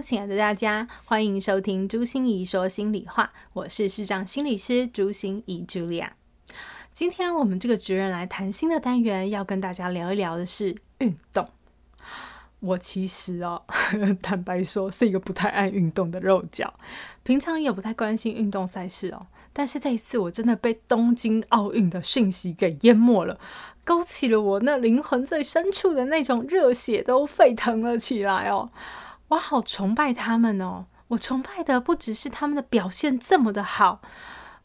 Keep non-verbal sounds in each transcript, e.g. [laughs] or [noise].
亲爱的大家，欢迎收听朱心仪说心里话。我是市长心理师朱心仪 Julia。今天我们这个职人来谈心的单元，要跟大家聊一聊的是运动。我其实哦，[laughs] 坦白说是一个不太爱运动的肉脚，平常也不太关心运动赛事哦。但是这一次，我真的被东京奥运的讯息给淹没了，勾起了我那灵魂最深处的那种热血，都沸腾了起来哦。我好崇拜他们哦！我崇拜的不只是他们的表现这么的好，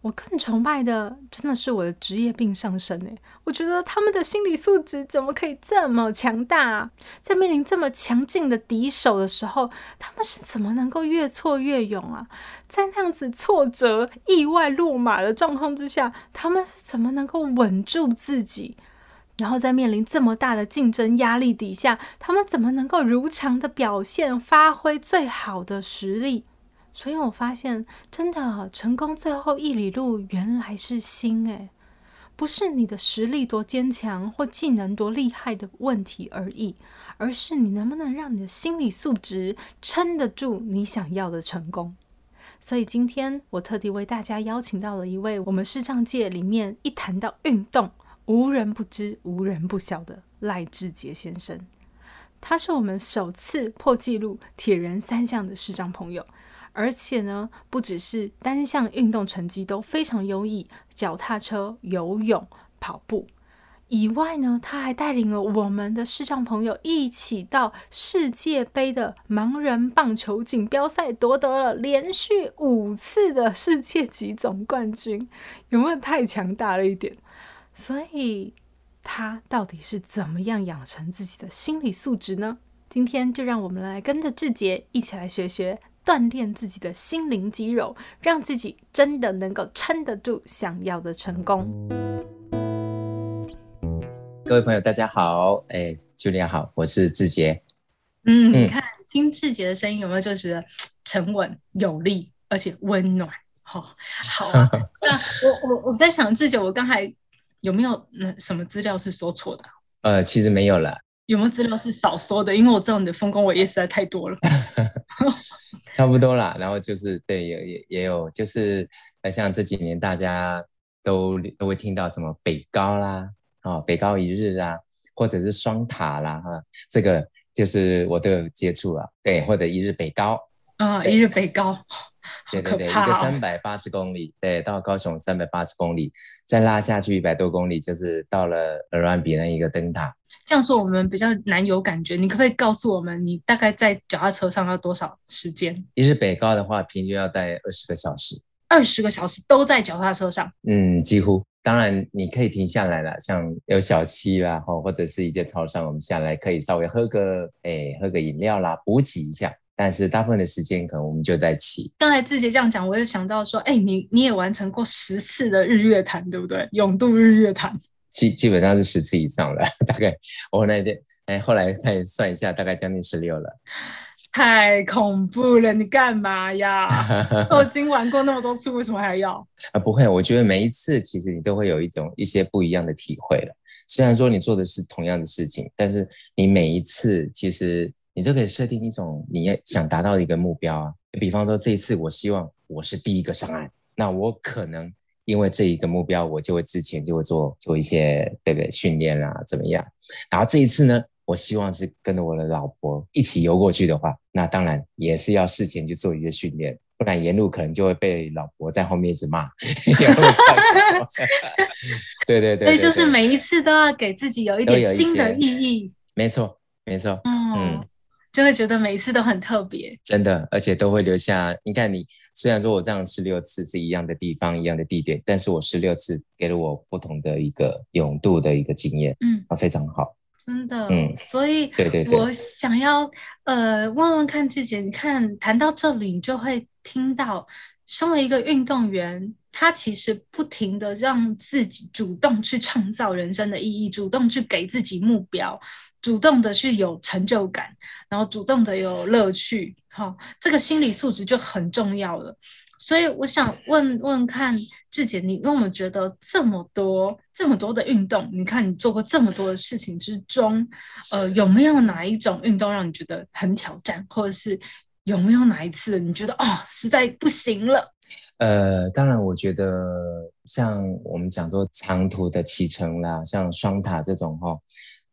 我更崇拜的真的是我的职业病上身诶。我觉得他们的心理素质怎么可以这么强大啊？在面临这么强劲的敌手的时候，他们是怎么能够越挫越勇啊？在那样子挫折、意外落马的状况之下，他们是怎么能够稳住自己？然后在面临这么大的竞争压力底下，他们怎么能够如常的表现、发挥最好的实力？所以我发现，真的成功最后一里路原来是心诶，不是你的实力多坚强或技能多厉害的问题而已，而是你能不能让你的心理素质撑得住你想要的成功。所以今天我特地为大家邀请到了一位我们视障界里面一谈到运动，无人不知、无人不晓的赖志杰先生，他是我们首次破纪录铁人三项的视障朋友，而且呢，不只是单项运动成绩都非常优异，脚踏车、游泳、跑步。以外呢，他还带领了我们的视障朋友一起到世界杯的盲人棒球锦标赛夺得了连续五次的世界级总冠军，有没有太强大了一点？所以，他到底是怎么样养成自己的心理素质呢？今天就让我们来跟着志杰一起来学学，锻炼自己的心灵肌肉，让自己真的能够撑得住想要的成功。各位朋友，大家好，哎，Julia 好，我是志杰。嗯，你看，听志杰的声音有没有就是沉稳有力，而且温暖？好、哦，好啊。那我我我在想，志杰，我刚才。有没有那什么资料是说错的？呃，其实没有了。有没有资料是少说的？因为我知道你的丰功伟业实在太多了。[laughs] 差不多啦，然后就是对，也也也有，就是像这几年大家都都会听到什么北高啦，啊、哦，北高一日啊，或者是双塔啦，哈，这个就是我都有接触了，对，或者一日北高。啊，一日北高。对对对，一个三百八十公里，对，到高雄三百八十公里，再拉下去一百多公里，就是到了鹅銮鼻那一个灯塔。这样说我们比较难有感觉，你可不可以告诉我们，你大概在脚踏车上要多少时间？一日北高的话，平均要待二十个小时。二十个小时都在脚踏车上？嗯，几乎。当然你可以停下来了，像有小七啦，或或者是一些超商，我们下来可以稍微喝个，哎，喝个饮料啦，补给一下。但是大部分的时间，可能我们就在骑。刚才志杰这样讲，我就想到说，哎、欸，你你也完成过十次的日月潭，对不对？永渡日月潭，基基本上是十次以上了。[laughs] 大概我那天哎，后来再算一下，大概将近十六了。太恐怖了！你干嘛呀？[laughs] 都已经玩过那么多次，为什么还要？啊，不会，我觉得每一次其实你都会有一种一些不一样的体会了。虽然说你做的是同样的事情，但是你每一次其实。你就可以设定一种你要想达到的一个目标啊，比方说这一次我希望我是第一个上岸，那我可能因为这一个目标，我就会之前就会做做一些对不对训练啊，怎么样？然后这一次呢，我希望是跟着我的老婆一起游过去的话，那当然也是要事前去做一些训练，不然沿路可能就会被老婆在后面一直骂。[laughs] 对对对，所以就是每一次都要给自己有一点新的意义。没错，没错，嗯。嗯就会觉得每一次都很特别，真的，而且都会留下。你看你，你虽然说我这样十六次是一样的地方、一样的地点，但是我十六次给了我不同的一个勇度的一个经验，嗯，啊，非常好，真的，嗯，所以，对对对，我想要呃问问看志杰，你看谈到这里，你就会听到，身为一个运动员，他其实不停的让自己主动去创造人生的意义，主动去给自己目标，主动的去有成就感，然后主动的有乐趣，好，这个心理素质就很重要了。所以我想问问看志姐，你因为我们觉得这么多这么多的运动，你看你做过这么多的事情之中，呃，有没有哪一种运动让你觉得很挑战，或者是有没有哪一次你觉得哦，实在不行了？呃，当然，我觉得像我们讲说长途的骑乘啦，像双塔这种哈、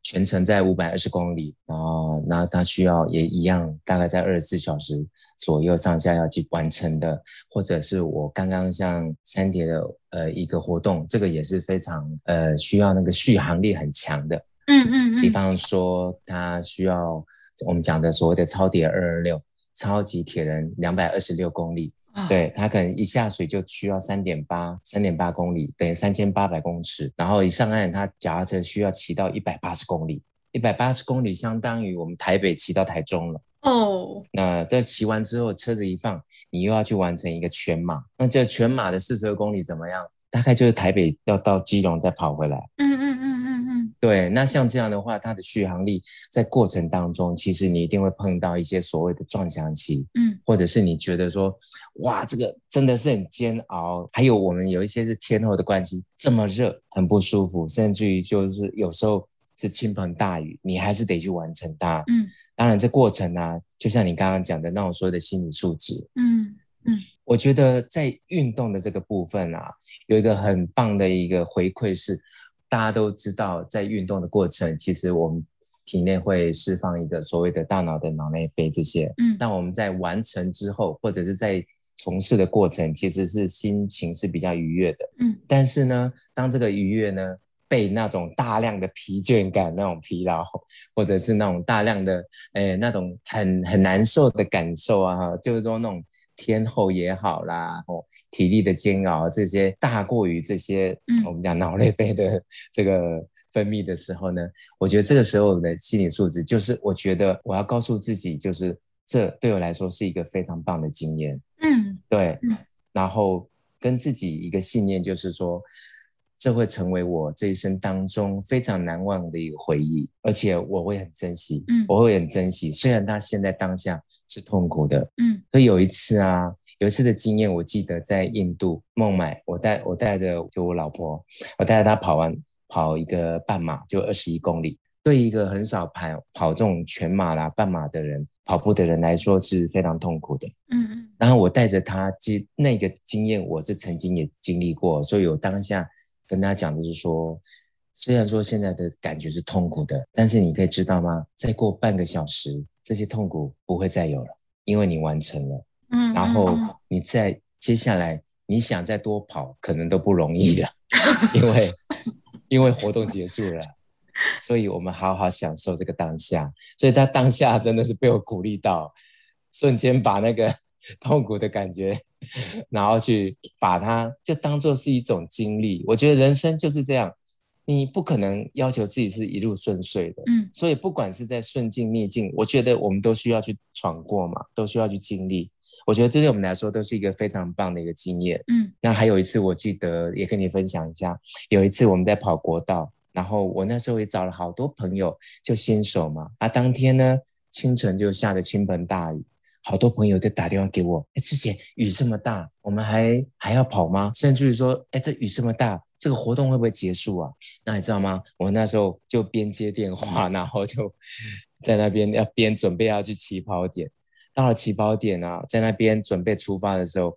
全程在五百二十公里，然后那它需要也一样，大概在二十四小时左右上下要去完成的，或者是我刚刚像三叠的呃一个活动，这个也是非常呃需要那个续航力很强的，嗯嗯嗯，比方说它需要我们讲的所谓的超铁二二六，超级铁人两百二十六公里。对，他可能一下水就需要三点八三点八公里，等于三千八百公尺。然后一上岸，他脚踏车需要骑到一百八十公里，一百八十公里相当于我们台北骑到台中了。哦、oh.，那这骑完之后，车子一放，你又要去完成一个全马。那这全马的四十二公里怎么样？大概就是台北要到基隆再跑回来。嗯嗯嗯嗯嗯。对，那像这样的话，它的续航力在过程当中，其实你一定会碰到一些所谓的撞墙期。嗯，或者是你觉得说，哇，这个真的是很煎熬。还有我们有一些是天候的关系，这么热，很不舒服，甚至于就是有时候是倾盆大雨，你还是得去完成它。嗯，当然这过程呢、啊，就像你刚刚讲的那种所谓的心理素质。嗯。嗯，我觉得在运动的这个部分啊，有一个很棒的一个回馈是，大家都知道，在运动的过程，其实我们体内会释放一个所谓的大脑的脑内啡这些。嗯，那我们在完成之后，或者是在从事的过程，其实是心情是比较愉悦的。嗯，但是呢，当这个愉悦呢，被那种大量的疲倦感、那种疲劳，或者是那种大量的，哎，那种很很难受的感受啊，就是说那种。天候也好啦，哦，体力的煎熬这些大过于这些，嗯，我们讲脑内啡的这个分泌的时候呢，我觉得这个时候的心理素质，就是我觉得我要告诉自己，就是这对我来说是一个非常棒的经验，嗯，对，然后跟自己一个信念，就是说。这会成为我这一生当中非常难忘的一个回忆，而且我会很珍惜，嗯，我会很珍惜。虽然他现在当下是痛苦的，嗯，所以有一次啊，有一次的经验，我记得在印度孟买，我带我带着就我老婆，我带着她跑完跑一个半马，就二十一公里，对一个很少跑跑这种全马啦、半马的人，跑步的人来说是非常痛苦的，嗯嗯。然后我带着她，其实那个经验我是曾经也经历过，所以我当下。跟大家讲的是说，虽然说现在的感觉是痛苦的，但是你可以知道吗？再过半个小时，这些痛苦不会再有了，因为你完成了。嗯，然后你再接下来，你想再多跑，可能都不容易了，[laughs] 因为 [laughs] 因为活动结束了。所以我们好好享受这个当下。所以他当下真的是被我鼓励到，瞬间把那个 [laughs] 痛苦的感觉。然后去把它就当做是一种经历，我觉得人生就是这样，你不可能要求自己是一路顺遂的，嗯，所以不管是在顺境逆境，我觉得我们都需要去闯过嘛，都需要去经历。我觉得这对我们来说都是一个非常棒的一个经验，嗯。那还有一次，我记得也跟你分享一下，有一次我们在跑国道，然后我那时候也找了好多朋友，就新手嘛，啊，当天呢清晨就下着倾盆大雨。好多朋友都打电话给我，哎，之前雨这么大，我们还还要跑吗？甚至于说，哎，这雨这么大，这个活动会不会结束啊？那你知道吗？我那时候就边接电话，然后就在那边要边准备要去起跑点。到了起跑点啊，在那边准备出发的时候，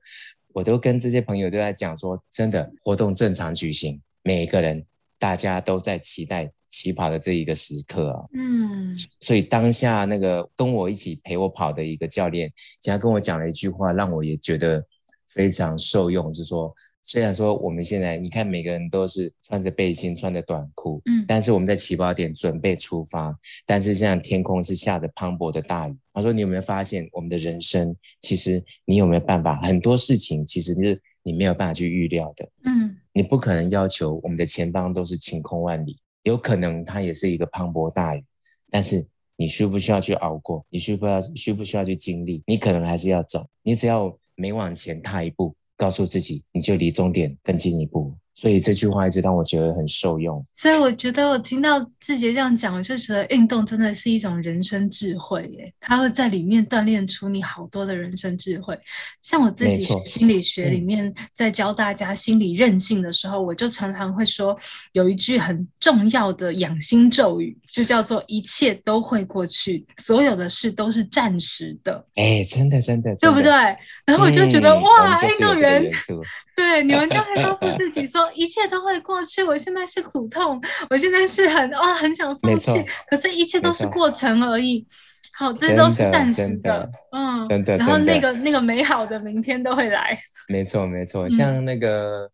我都跟这些朋友都在讲说，真的活动正常举行，每一个人大家都在期待。起跑的这一个时刻啊，嗯，所以当下那个跟我一起陪我跑的一个教练，竟然跟我讲了一句话，让我也觉得非常受用，就是说，虽然说我们现在你看每个人都是穿着背心、穿着短裤，嗯，但是我们在起跑点准备出发，但是现在天空是下着磅礴的大雨。他说：“你有没有发现，我们的人生其实你有没有办法？很多事情其实是你没有办法去预料的，嗯，你不可能要求我们的前方都是晴空万里。”有可能它也是一个磅礴大雨，但是你需不需要去熬过？你需不要需不需要去经历？你可能还是要走。你只要每往前踏一步，告诉自己，你就离终点更进一步。所以这句话一直让我觉得很受用。所以我觉得我听到志杰这样讲，我就觉得运动真的是一种人生智慧耶，它会在里面锻炼出你好多的人生智慧。像我自己学心理学里面，在教大家心理韧性的时候，嗯、我就常常会说有一句很重要的养心咒语，就叫做“一切都会过去，所有的事都是暂时的”。哎，真的真的，对不对？然后我就觉得、嗯、哇，运动员。对，你们就会告诉自己说，一切都会过去。我现在是苦痛，我现在是很啊、哦，很想放弃。可是，一切都是过程而已。好，这都是暂时的，的嗯，真的。然后那个那个美好的明天都会来。[laughs] 没错，没错。像那个、嗯、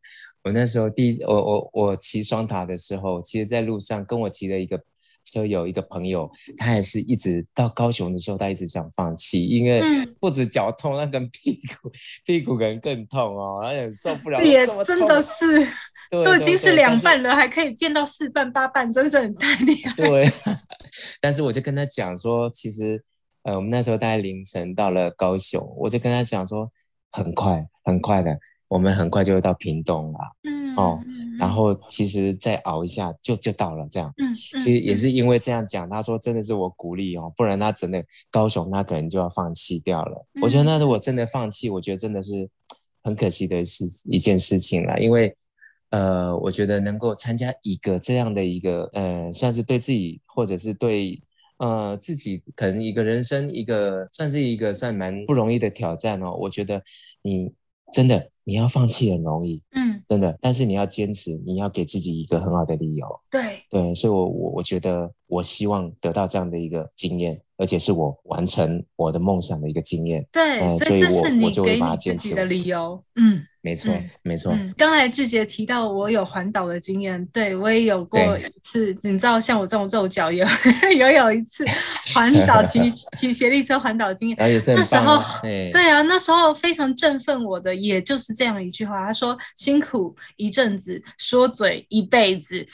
我那时候第我我我骑双塔的时候，其实在路上跟我骑的一个。车友一个朋友，他也是一直到高雄的时候，他一直想放弃，因为不止脚痛，那跟屁股屁股可能更痛哦，他也受不了。也真的是，[laughs] 都已经是两半了，还可以变到四半八半，真是很太厉害。对，[laughs] 但是我就跟他讲说，其实呃，我们那时候大概凌晨到了高雄，我就跟他讲说，很快很快的，我们很快就会到屏东了。嗯哦。然后其实再熬一下就就到了，这样。嗯，嗯，其实也是因为这样讲，他说真的是我鼓励哦，不然他真的高雄他可能就要放弃掉了。嗯、我觉得那如果真的放弃，我觉得真的是很可惜的事一件事情了。因为呃，我觉得能够参加一个这样的一个呃，算是对自己或者是对呃自己可能一个人生一个算是一个算蛮不容易的挑战哦。我觉得你真的。你要放弃很容易，嗯，真的，但是你要坚持，你要给自己一个很好的理由，对。对，所以我我我觉得我希望得到这样的一个经验，而且是我完成我的梦想的一个经验，对，嗯、所以这是你给你自己的理由，嗯。没错，嗯、没错。嗯，刚才志杰提到我有环岛的经验，对我也有过一次。你知道，像我这种肉脚也 [laughs] 有有一次环岛骑 [laughs] 骑协力车环岛经验。那时候，对啊，那时候非常振奋我的，也就是这样一句话，他说：“辛苦一阵子，说嘴一辈子。”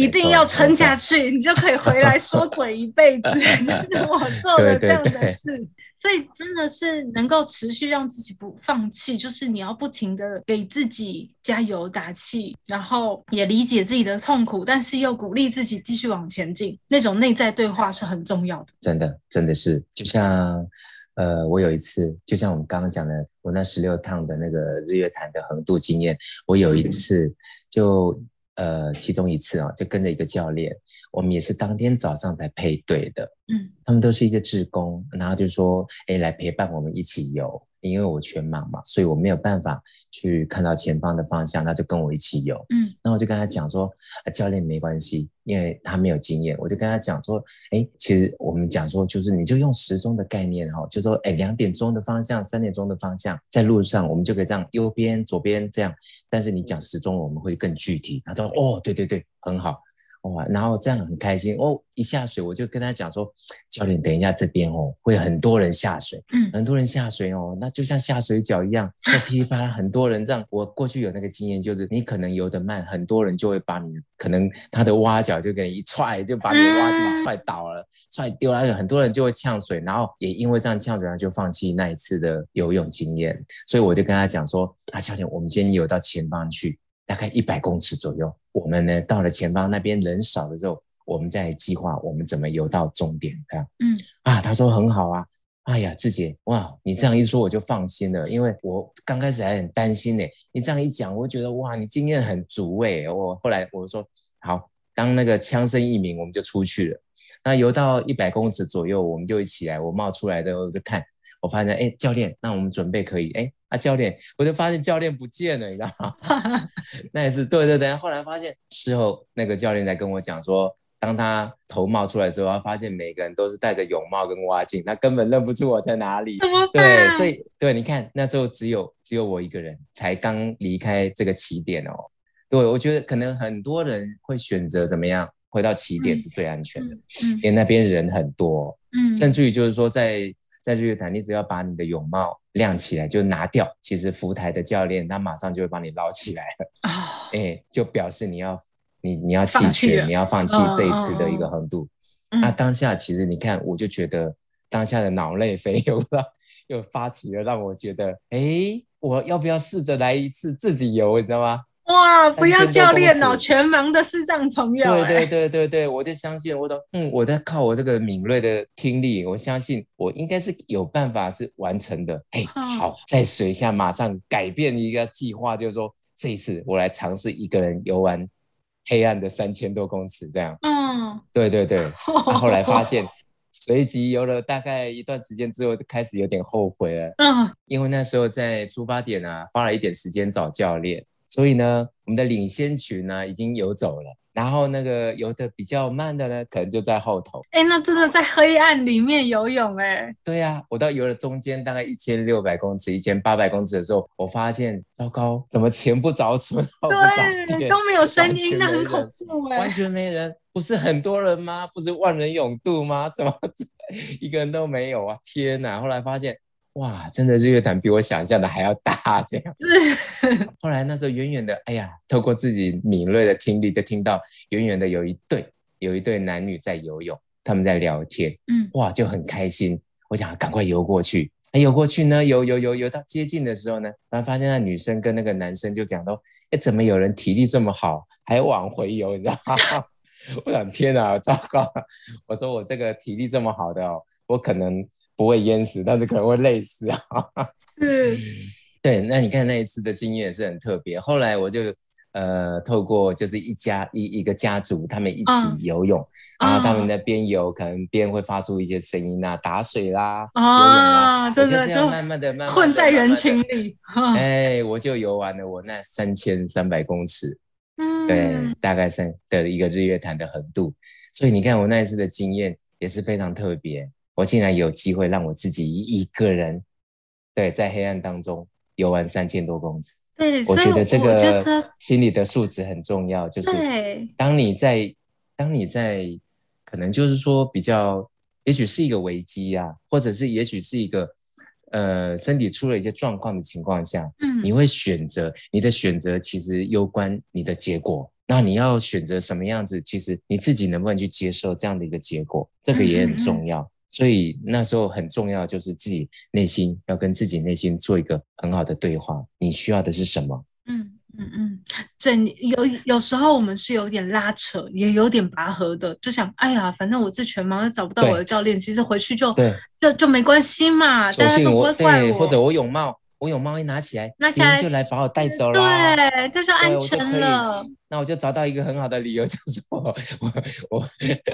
一定要撑下去，你就可以回来说嘴一辈子。[laughs] 是我做了这样的事，对对对，所以真的是能够持续让自己不放弃，就是你要不停的给自己加油打气，然后也理解自己的痛苦，但是又鼓励自己继续往前进。那种内在对话是很重要的。真的，真的是，就像呃，我有一次，就像我们刚刚讲的，我那十六趟的那个日月潭的横渡经验，我有一次就。呃，其中一次啊，就跟着一个教练，我们也是当天早上才配对的，嗯，他们都是一些志工，然后就说，哎，来陪伴我们一起游。因为我全盲嘛，所以我没有办法去看到前方的方向，他就跟我一起游。嗯，然后我就跟他讲说，啊，教练没关系，因为他没有经验。我就跟他讲说，哎，其实我们讲说，就是你就用时钟的概念哈，就说，哎，两点钟的方向，三点钟的方向，在路上我们就可以这样，右边、左边这样。但是你讲时钟，我们会更具体。他说，哦，对对对，很好。哇，然后这样很开心哦！一下水我就跟他讲说，教练，等一下这边哦，会很多人下水，嗯，很多人下水哦，那就像下水饺一样，那噼里啪啦很多人这样。我过去有那个经验，就是你可能游得慢，很多人就会把你，可能他的蛙脚就给你一踹，就把你的蛙脚踹倒了，踹丢了，很多人就会呛水，然后也因为这样呛水，然后就放弃那一次的游泳经验。所以我就跟他讲说，啊，教练，我们先游到前方去。大概一百公尺左右，我们呢到了前方那边人少的时候，我们再计划我们怎么游到终点。这样，嗯啊，他说很好啊。哎呀，志杰，哇，你这样一说我就放心了，因为我刚开始还很担心呢。你这样一讲，我觉得哇，你经验很足哎。我后来我说好，当那个枪声一鸣，我们就出去了。那游到一百公尺左右，我们就一起来。我冒出来的时候我就看，我发现哎，教练，那我们准备可以哎。啊，教练，我就发现教练不见了，你知道吗？[laughs] 那也是对对对。后来发现事后，那个教练在跟我讲说，当他头冒出来的时候，他发现每个人都是戴着泳帽跟蛙镜，他根本认不出我在哪里。对，所以对，你看那时候只有只有我一个人，才刚离开这个起点哦。对，我觉得可能很多人会选择怎么样回到起点是最安全的，嗯，因为那边人很多，嗯，甚至于就是说在。在日月潭，你只要把你的泳帽亮起来，就拿掉，其实浮台的教练他马上就会帮你捞起来了。啊、哦，哎、欸，就表示你要你你要弃权，你要放弃这一次的一个横渡。那、当下其实你看，我就觉得当下的脑内啡 [laughs] 又让又发起了，让我觉得，哎、欸，我要不要试着来一次自己游，你知道吗？哇，不要教练哦，全盲的视障朋友。对对对对对，我就相信，我都嗯，我在靠我这个敏锐的听力，我相信我应该是有办法是完成的。嘿，好，在水下马上改变一个计划，就是说这一次我来尝试一个人游玩黑暗的三千多公尺，这样。嗯，对对对。他 [laughs] 后来发现，随即游了大概一段时间之后，就开始有点后悔了。嗯，因为那时候在出发点啊，花了一点时间找教练。所以呢，我们的领先群呢已经游走了，然后那个游得比较慢的呢，可能就在后头。哎，那真的在黑暗里面游泳哎。对呀、啊，我到游了中间大概一千六百公尺、一千八百公尺的时候，我发现糟糕，怎么前不着村后不着店，都没有声音，那很恐怖哎。完全没人，不是很多人吗？不是万人涌渡吗？怎么一个人都没有啊？天哪！后来发现。哇，真的日月潭比我想象的还要大，这样。[laughs] 后来那时候远远的，哎呀，透过自己敏锐的听力，就听到远远的有一对有一对男女在游泳，他们在聊天。嗯，哇，就很开心。我想赶快游过去。哎，游过去呢，游游游游到接近的时候呢，突然发现那女生跟那个男生就讲到，哎，怎么有人体力这么好，还往回游？你知道吗？[laughs] 我想天哪，糟糕！我说我这个体力这么好的哦，我可能。不会淹死，但是可能会累死啊！是，[laughs] 对。那你看那一次的经验也是很特别。后来我就呃，透过就是一家一一个家族，他们一起游泳，啊、然后他们在边游，可能边会发出一些声音啊，打水啦，啊、游泳啦，就这样慢慢的、慢混在人群里。哎，我就游完了我那三千三百公尺，嗯，对，大概是的一个日月潭的横渡。所以你看我那一次的经验也是非常特别。我竟然有机会让我自己一个人，对，在黑暗当中游完三千多公尺。对，我觉得这个心理的素质很重要。就是当你在，当你在，可能就是说比较，也许是一个危机啊，或者是也许是一个，呃，身体出了一些状况的情况下，嗯，你会选择，你的选择其实攸关你的结果。那你要选择什么样子？其实你自己能不能去接受这样的一个结果，这个也很重要。嗯嗯所以那时候很重要，就是自己内心要跟自己内心做一个很好的对话。你需要的是什么？嗯嗯嗯，所以你有有时候我们是有点拉扯，也有点拔河的，就想，哎呀，反正我是全盲，又找不到我的教练，其实回去就对，就就没关系嘛。大家都不会怪我。对，或者我泳帽，我泳帽一拿起来，别人就来把我带走了。对，这就安全了。那我就找到一个很好的理由，[laughs] 就是我我我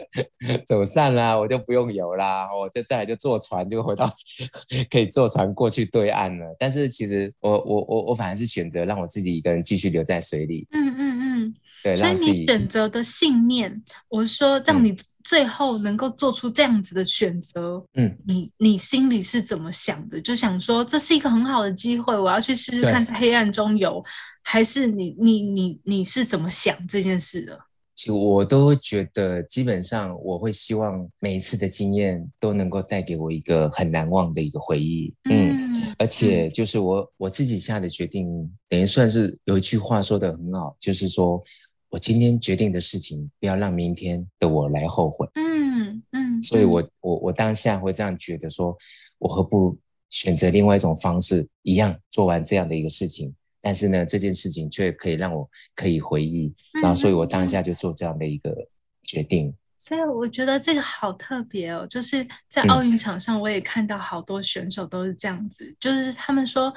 [laughs] 走散了，我就不用游啦，我就再来就坐船，就回到 [laughs] 可以坐船过去对岸了。但是其实我我我我反而是选择让我自己一个人继续留在水里。嗯嗯嗯，对，所以你选择的信念，我是说让你最后能够做出这样子的选择。嗯，你你心里是怎么想的？就想说这是一个很好的机会，我要去试试看在黑暗中游。还是你你你你是怎么想这件事的？其实我都觉得，基本上我会希望每一次的经验都能够带给我一个很难忘的一个回忆。嗯，嗯，而且就是我我自己下的决定，等于算是有一句话说的很好，就是说我今天决定的事情，不要让明天的我来后悔。嗯嗯，所以我我我当下会这样觉得说，说我何不选择另外一种方式，一样做完这样的一个事情。但是呢，这件事情却可以让我可以回忆，嗯、然后，所以我当下就做这样的一个决定。所以我觉得这个好特别哦，就是在奥运场上，我也看到好多选手都是这样子，嗯、就是他们说，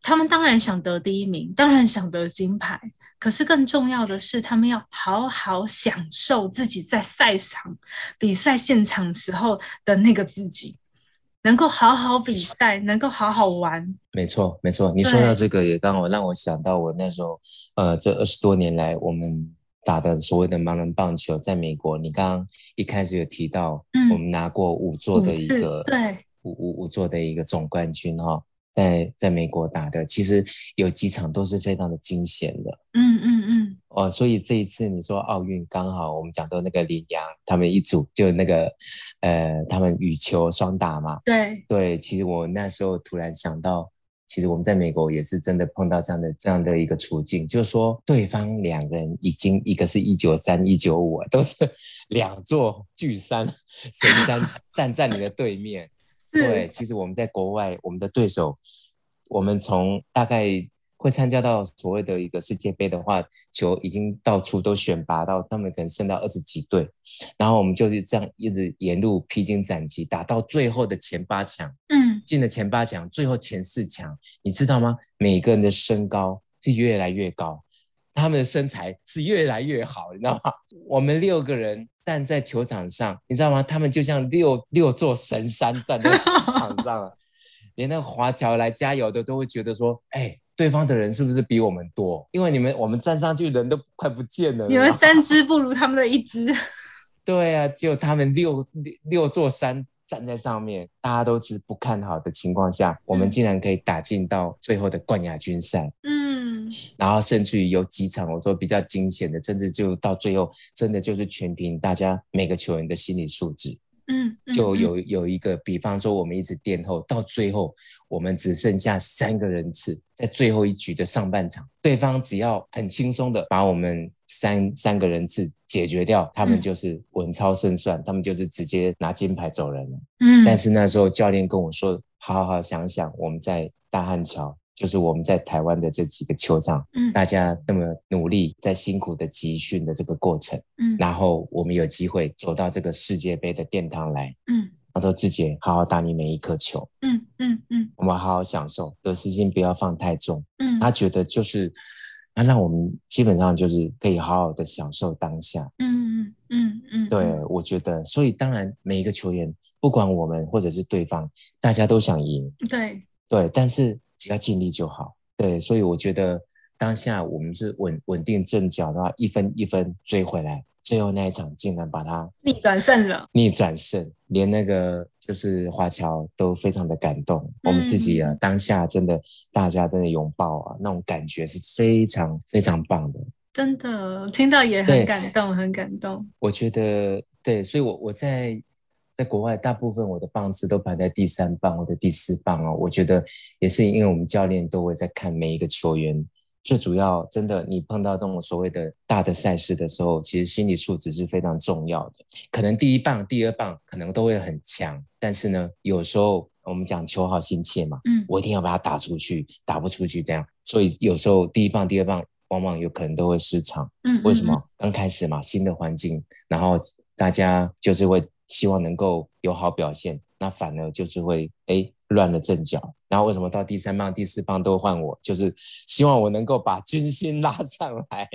他们当然想得第一名，当然想得金牌，可是更重要的是，他们要好好享受自己在赛场、比赛现场时候的那个自己。能够好好比赛，能够好好玩。没错，没错。你说到这个，也让我让我想到我那时候，呃，这二十多年来我们打的所谓的盲人棒球，在美国，你刚刚一开始有提到，嗯，我们拿过五座的一个，对，五五五座的一个总冠军哈。在在美国打的，其实有几场都是非常的惊险的。嗯嗯嗯。哦，所以这一次你说奥运刚好我们讲到那个林洋他们一组，就那个呃，他们羽球双打嘛。对对，其实我那时候突然想到，其实我们在美国也是真的碰到这样的这样的一个处境，就是说对方两个人已经一个是一九三一九五，都是 [laughs] 两座巨山神山 [laughs] 站在你的对面。对，其实我们在国外，我们的对手我们从大概会参加到所谓的一个世界杯的话，球已经到处都选拔到，他们可能剩到二十几队，然后我们就是这样一直沿路披荆斩棘，打到最后的前八强，嗯，进了前八强，最后前四强，你知道吗？每个人的身高是越来越高，他们的身材是越来越好，你知道吗？我们六个人站在球场上，你知道吗？他们就像六六座神山站在场上，[laughs] 连那个华侨来加油的都会觉得说，哎。对方的人是不是比我们多？因为你们我们站上去人都快不见了。你们三只不如他们的一只。[laughs] 对啊，就他们六六六座山站在上面，大家都是不看好的情况下，我们竟然可以打进到最后的冠亚军赛。嗯，然后甚至于有几场我说比较惊险的，甚至就到最后真的就是全凭大家每个球员的心理素质。嗯，就有有一个，比方说我们一直垫后，到最后我们只剩下三个人次，在最后一局的上半场，对方只要很轻松的把我们三三个人次解决掉，他们就是稳操胜算，他们就是直接拿金牌走人了。嗯，但是那时候教练跟我说，好好想想，我们在大汉桥。就是我们在台湾的这几个球场，嗯，大家那么努力，在辛苦的集训的这个过程，嗯，然后我们有机会走到这个世界杯的殿堂来，嗯，他说志杰，好好打你每一颗球，嗯嗯嗯，我们好好享受，得失心不要放太重，嗯，他觉得就是，他让我们基本上就是可以好好的享受当下，嗯嗯嗯嗯，对，我觉得，所以当然每一个球员，不管我们或者是对方，大家都想赢，对。对，但是。只要尽力就好，对，所以我觉得当下我们是稳稳定阵脚的话，一分一分追回来，最后那一场竟然把它逆转胜了，逆转胜，连那个就是华侨都非常的感动，嗯、我们自己啊，当下真的大家真的拥抱啊，那种感觉是非常非常棒的，真的听到也很感动，很感动。我觉得对，所以我我在。在国外，大部分我的棒次都排在第三棒或者第四棒哦。我觉得也是因为我们教练都会在看每一个球员。最主要，真的，你碰到这种所谓的大的赛事的时候，其实心理素质是非常重要的。可能第一棒、第二棒可能都会很强，但是呢，有时候我们讲求好心切嘛，嗯，我一定要把它打出去，打不出去这样，所以有时候第一棒、第二棒往往有可能都会失常。嗯，为什么？刚开始嘛，新的环境，然后大家就是会。希望能够有好表现，那反而就是会哎乱了阵脚。然后为什么到第三棒、第四棒都换我？就是希望我能够把军心拉上来，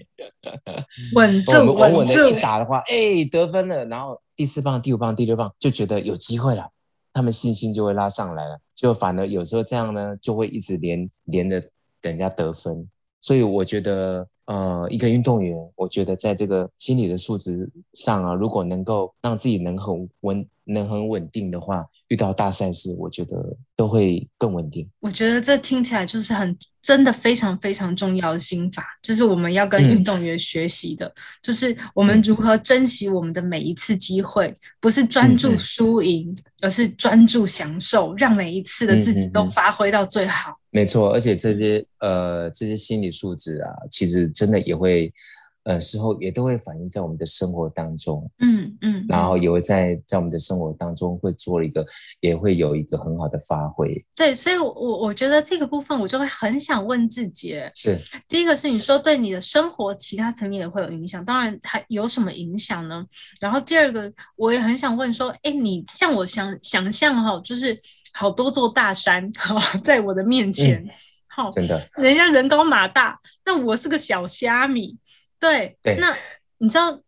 [laughs] 稳住，稳稳的一打的话，哎得分了。然后第四棒、第五棒、第六棒就觉得有机会了，他们信心就会拉上来了。就反而有时候这样呢，就会一直连连着等人家得分。所以我觉得。呃，一个运动员，我觉得在这个心理的素质上啊，如果能够让自己能很稳、能很稳定的话，遇到大赛事，我觉得都会更稳定。我觉得这听起来就是很真的非常非常重要的心法，就是我们要跟运动员学习的，嗯、就是我们如何珍惜我们的每一次机会，不是专注输赢，而是专注享受，让每一次的自己都发挥到最好。没错，而且这些呃这些心理素质啊，其实真的也会，呃，时候也都会反映在我们的生活当中，嗯嗯，然后也会在在我们的生活当中会做一个，也会有一个很好的发挥。对，所以我，我我觉得这个部分我就会很想问志杰，是第一个是你说对你的生活其他层面也会有影响，当然还有什么影响呢？然后第二个我也很想问说，哎，你像我想想象哈，就是。好多座大山哈，在我的面前，好、嗯，真的，人家人高马大，但我是个小虾米，对，对，那你知道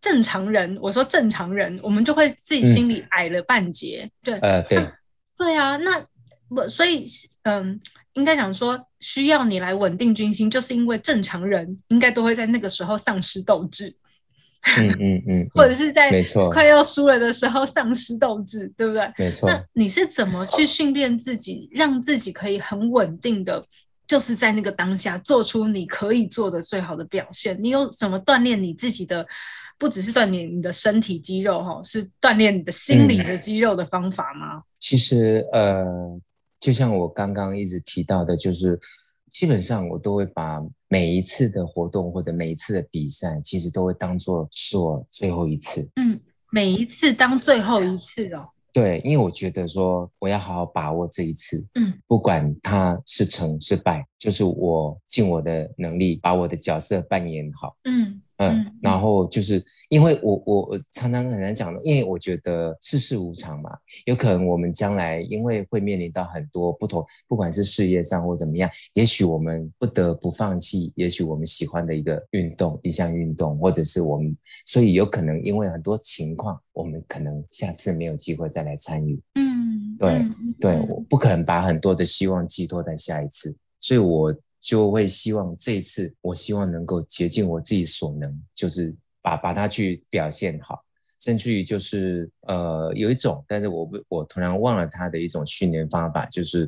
正常人，我说正常人，我们就会自己心里矮了半截，嗯、对，呃，对，对啊，那我所以，嗯，应该讲说，需要你来稳定军心，就是因为正常人应该都会在那个时候丧失斗志。嗯嗯嗯，[laughs] 或者是在没错快要输了的时候丧失斗志，对不对？没错。那你是怎么去训练自己，让自己可以很稳定的，就是在那个当下做出你可以做的最好的表现？你有什么锻炼你自己的，不只是锻炼你的身体肌肉哈，是锻炼你的心理的肌肉的方法吗？嗯、其实呃，就像我刚刚一直提到的，就是。基本上我都会把每一次的活动或者每一次的比赛，其实都会当做是我最后一次。嗯，每一次当最后一次哦。对，因为我觉得说我要好好把握这一次，嗯，不管它是成是败，就是我尽我的能力把我的角色扮演好，嗯。嗯，然后就是因为我我我常常很难讲的，因为我觉得世事无常嘛，有可能我们将来因为会面临到很多不同，不管是事业上或怎么样，也许我们不得不放弃，也许我们喜欢的一个运动，一项运动，或者是我们，所以有可能因为很多情况，我们可能下次没有机会再来参与。嗯，对嗯对，我不可能把很多的希望寄托在下一次，所以我。就会希望这一次，我希望能够竭尽我自己所能，就是把把它去表现好，甚至于就是呃有一种，但是我我突然忘了它的一种训练方法，就是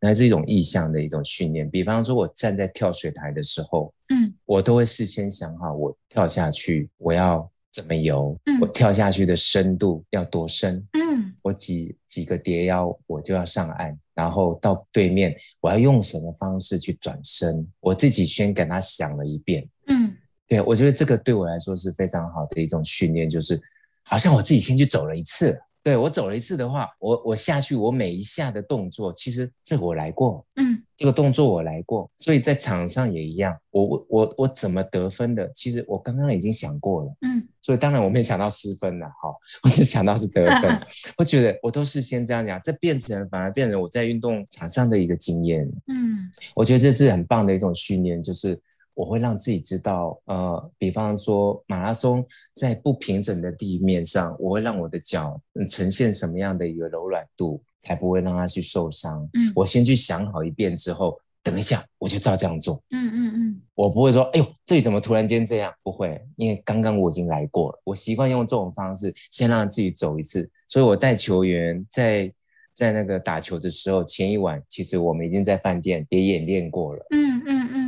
那是一种意向的一种训练。比方说，我站在跳水台的时候，嗯，我都会事先想好，我跳下去我要怎么游，嗯，我跳下去的深度要多深，嗯，我几几个蝶腰我就要上岸。然后到对面，我要用什么方式去转身？我自己先给他想了一遍。嗯，对，我觉得这个对我来说是非常好的一种训练，就是好像我自己先去走了一次。对，我走了一次的话，我我下去，我每一下的动作，其实这个我来过。嗯，这个动作我来过，所以在场上也一样。我我我我怎么得分的？其实我刚刚已经想过了。嗯。所以当然我没想到失分了，哈，我只想到是得分。[laughs] 我觉得我都是先这样讲，这变成反而变成我在运动场上的一个经验。嗯，我觉得这是很棒的一种训练，就是我会让自己知道，呃，比方说马拉松在不平整的地面上，我会让我的脚呈现什么样的一个柔软度，才不会让它去受伤。嗯，我先去想好一遍之后。等一下，我就照这样做。嗯嗯嗯，我不会说，哎呦，这里怎么突然间这样？不会，因为刚刚我已经来过了。我习惯用这种方式，先让自己走一次。所以我带球员在在那个打球的时候，前一晚其实我们已经在饭店也演练过了。嗯嗯嗯，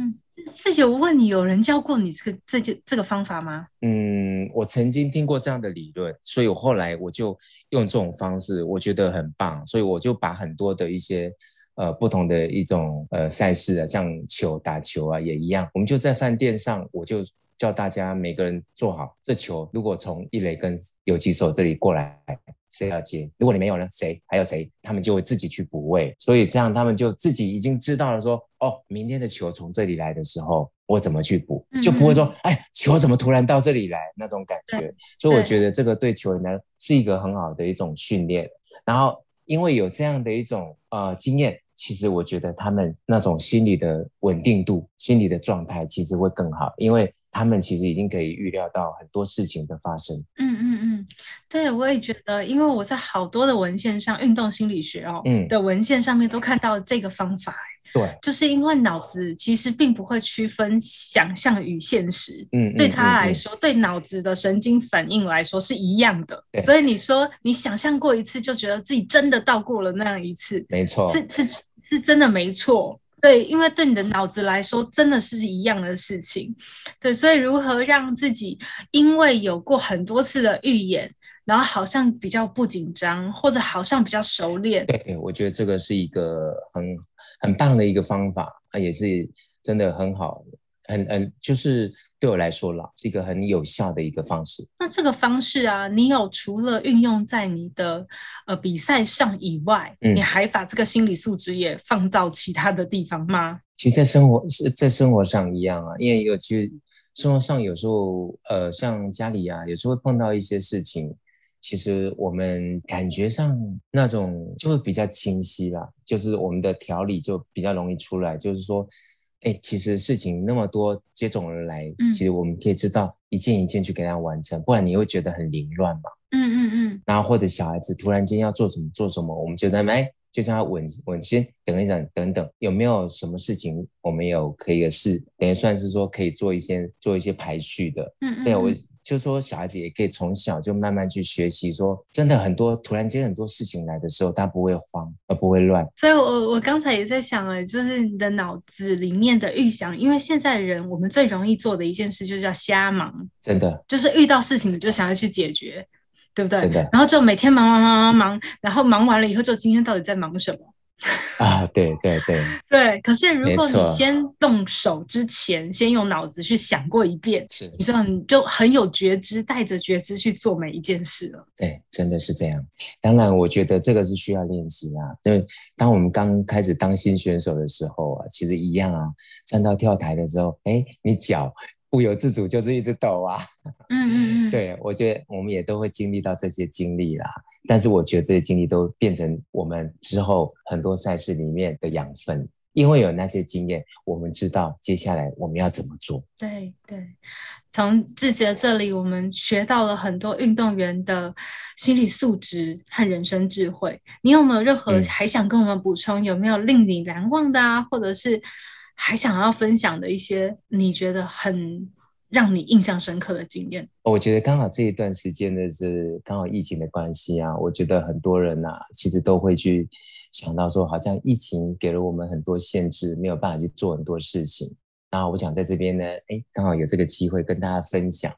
自己我问你，有人教过你这个这就这个方法吗？嗯，我曾经听过这样的理论，所以我后来我就用这种方式，我觉得很棒，所以我就把很多的一些。呃，不同的一种呃赛事啊，像球打球啊也一样，我们就在饭店上，我就叫大家每个人做好这球，如果从一垒跟游击手这里过来，谁要接？如果你没有呢？谁？还有谁？他们就会自己去补位，所以这样他们就自己已经知道了说，说哦，明天的球从这里来的时候，我怎么去补，就不会说，哎，球怎么突然到这里来那种感觉。所以我觉得这个对球员呢是一个很好的一种训练，然后因为有这样的一种呃经验。其实我觉得他们那种心理的稳定度、心理的状态其实会更好，因为他们其实已经可以预料到很多事情的发生。嗯嗯嗯，对，我也觉得，因为我在好多的文献上，运动心理学哦、嗯、的文献上面都看到这个方法。对，就是因为脑子其实并不会区分想象与现实，嗯，对他来说，嗯嗯、对脑子的神经反应来说是一样的。所以你说你想象过一次，就觉得自己真的到过了那样一次，没错，是是是真的没错。对，因为对你的脑子来说，真的是一样的事情。对，所以如何让自己因为有过很多次的预演，然后好像比较不紧张，或者好像比较熟练。对，我觉得这个是一个很。很棒的一个方法，也是真的很好，很很就是对我来说啦，是一个很有效的一个方式。那这个方式啊，你有除了运用在你的呃比赛上以外，嗯，你还把这个心理素质也放到其他的地方吗？其实，在生活是在生活上一样啊，因为有其实生活上有时候呃，像家里啊，有时候会碰到一些事情。其实我们感觉上那种就会比较清晰啦，就是我们的条理就比较容易出来。就是说，哎，其实事情那么多接踵而来，嗯，其实我们可以知道一件一件去给它完成，不然你会觉得很凌乱嘛。嗯嗯嗯。然后或者小孩子突然间要做什么做什么，我们觉得哎，就叫他稳稳先等一等等等，有没有什么事情我们有可以的事，等于算是说可以做一些做一些排序的。嗯嗯。对我。就说小孩子也可以从小就慢慢去学习，说真的很多突然间很多事情来的时候，他不会慌，而不会乱。所以我我刚才也在想哎，就是你的脑子里面的预想，因为现在人我们最容易做的一件事就叫瞎忙，真的就是遇到事情你就想要去解决，对不对？然后就每天忙忙忙忙忙，然后忙完了以后就今天到底在忙什么？[laughs] 啊，对对对 [laughs] 对。可是如果你先动手之前，先用脑子去想过一遍，是，你知道你就很有觉知，带着觉知去做每一件事了。对，真的是这样。当然，我觉得这个是需要练习啦啊。对，当我们刚开始当新选手的时候啊，其实一样啊，站到跳台的时候，哎，你脚不由自主就是一直抖啊。嗯嗯嗯。[laughs] 对，我觉得我们也都会经历到这些经历啦。但是我觉得这些经历都变成我们之后很多赛事里面的养分，因为有那些经验，我们知道接下来我们要怎么做。对对，从志杰这里我们学到了很多运动员的心理素质和人生智慧。你有没有任何还想跟我们补充？嗯、有没有令你难忘的啊，或者是还想要分享的一些你觉得很？让你印象深刻的经验，我觉得刚好这一段时间呢，是刚好疫情的关系啊，我觉得很多人呐、啊，其实都会去想到说，好像疫情给了我们很多限制，没有办法去做很多事情。然后我想在这边呢，哎，刚好有这个机会跟大家分享。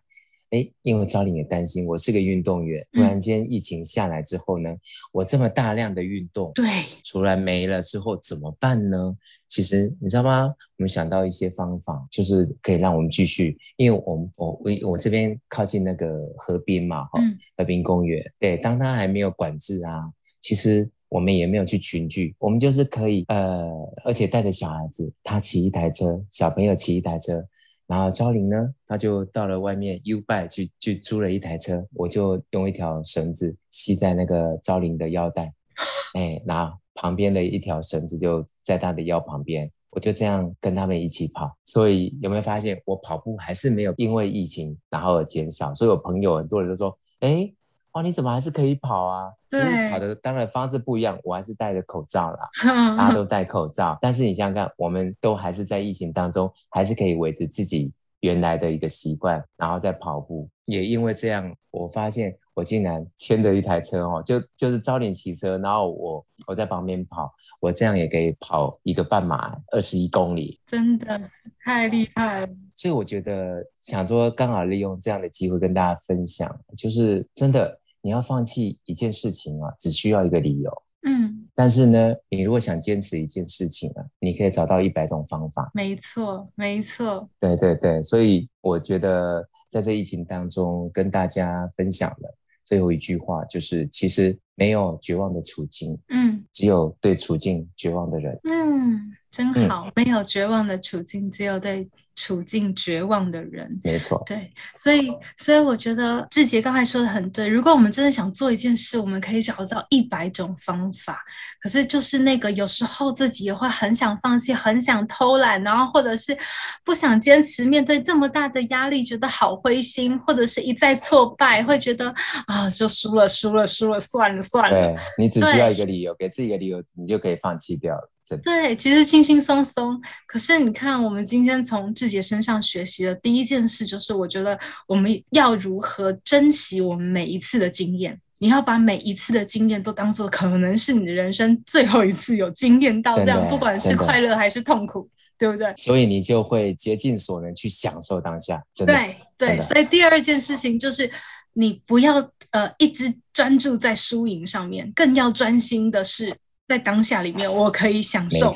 哎，因为昭玲也担心，我是个运动员，突然间疫情下来之后呢，嗯、我这么大量的运动，对，突然没了之后怎么办呢？其实你知道吗？我们想到一些方法，就是可以让我们继续，因为我们我我我这边靠近那个河滨嘛，哈、嗯，河滨公园，对，当它还没有管制啊，其实我们也没有去群聚，我们就是可以，呃，而且带着小孩子，他骑一台车，小朋友骑一台车。然后昭林呢，他就到了外面 U-Bike 去去租了一台车，我就用一条绳子系在那个昭林的腰带，[laughs] 哎，然后旁边的一条绳子就在他的腰旁边，我就这样跟他们一起跑。所以有没有发现，我跑步还是没有因为疫情然后而减少？所以我朋友很多人都说，哎。哦，你怎么还是可以跑啊？对，跑的当然方式不一样，我还是戴着口罩啦，[laughs] 大家都戴口罩。但是你想想看，我们都还是在疫情当中，还是可以维持自己原来的一个习惯，然后再跑步。也因为这样，我发现我竟然牵着一台车哦，就就是昭玲骑车，然后我我在旁边跑，我这样也可以跑一个半马，二十一公里，真的是太厉害了。所以我觉得想说，刚好利用这样的机会跟大家分享，就是真的，你要放弃一件事情啊，只需要一个理由。嗯，但是呢，你如果想坚持一件事情啊，你可以找到一百种方法。没错，没错。对对对，所以我觉得在这疫情当中跟大家分享的最后一句话就是，其实没有绝望的处境，嗯，只有对处境绝望的人。嗯。真好，嗯、没有绝望的处境，只有对处境绝望的人。没错，对，所以，所以我觉得志杰刚才说的很对。如果我们真的想做一件事，我们可以找到一百种方法。可是，就是那个有时候自己也会很想放弃，很想偷懒，然后或者是不想坚持，面对这么大的压力，觉得好灰心，或者是一再挫败，会觉得啊，就输了，输了，输了，算了，算了。对，你只需要一个理由，给自己一个理由，你就可以放弃掉了。对，其实轻轻松松。可是你看，我们今天从志杰身上学习的第一件事，就是我觉得我们要如何珍惜我们每一次的经验。你要把每一次的经验都当做可能是你的人生最后一次有经验到这样，不管是快乐还是痛苦，对不对？所以你就会竭尽所能去享受当下。真的对对，所以第二件事情就是你不要呃一直专注在输赢上面，更要专心的是。在当下里面，我可以享受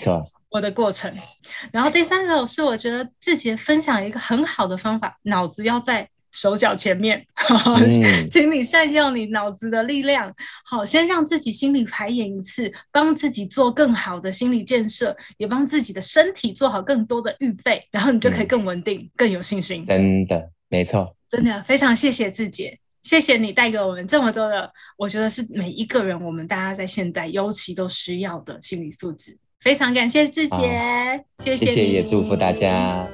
我的过程。然后第三个是，我觉得志杰分享一个很好的方法，脑子要在手脚前面，嗯、[laughs] 请你善用你脑子的力量。好，先让自己心里排演一次，帮自己做更好的心理建设，也帮自己的身体做好更多的预备，然后你就可以更稳定、嗯、更有信心。真的，没错，真的非常谢谢志杰。谢谢你带给我们这么多的，我觉得是每一个人，我们大家在现在尤其都需要的心理素质。非常感谢志杰，哦、谢谢，谢谢也祝福大家。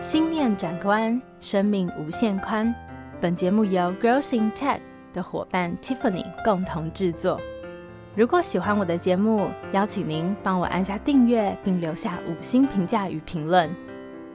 心念转关，生命无限宽。本节目由 Growth in Tech 的伙伴 Tiffany 共同制作。如果喜欢我的节目，邀请您帮我按下订阅，并留下五星评价与评论。